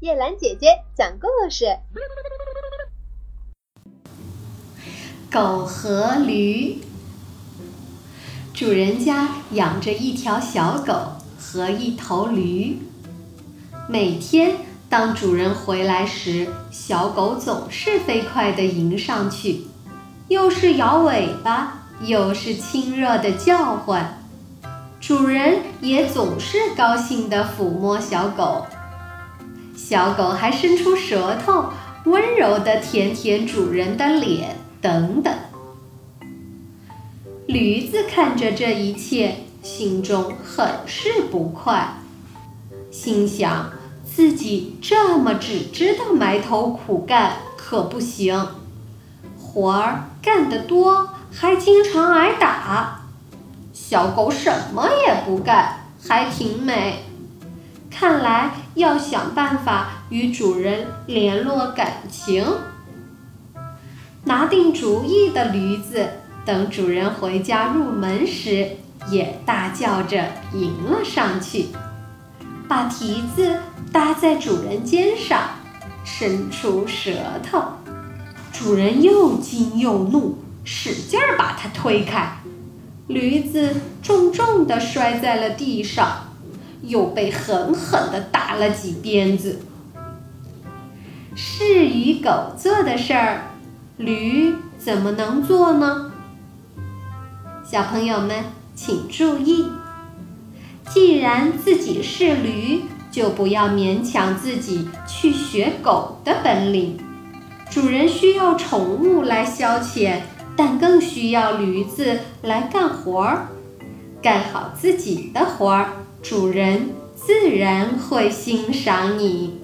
叶兰姐姐讲故事：狗和驴。主人家养着一条小狗和一头驴。每天当主人回来时，小狗总是飞快地迎上去，又是摇尾巴，又是亲热的叫唤。主人也总是高兴地抚摸小狗，小狗还伸出舌头，温柔地舔舔主人的脸，等等。驴子看着这一切，心中很是不快，心想自己这么只知道埋头苦干可不行，活儿干得多，还经常挨打。小狗什么也不干，还挺美。看来要想办法与主人联络感情。拿定主意的驴子，等主人回家入门时，也大叫着迎了上去，把蹄子搭在主人肩上，伸出舌头。主人又惊又怒，使劲儿把它推开。驴子重重地摔在了地上，又被狠狠地打了几鞭子。是与狗做的事儿，驴怎么能做呢？小朋友们请注意，既然自己是驴，就不要勉强自己去学狗的本领。主人需要宠物来消遣。但更需要驴子来干活儿，干好自己的活儿，主人自然会欣赏你。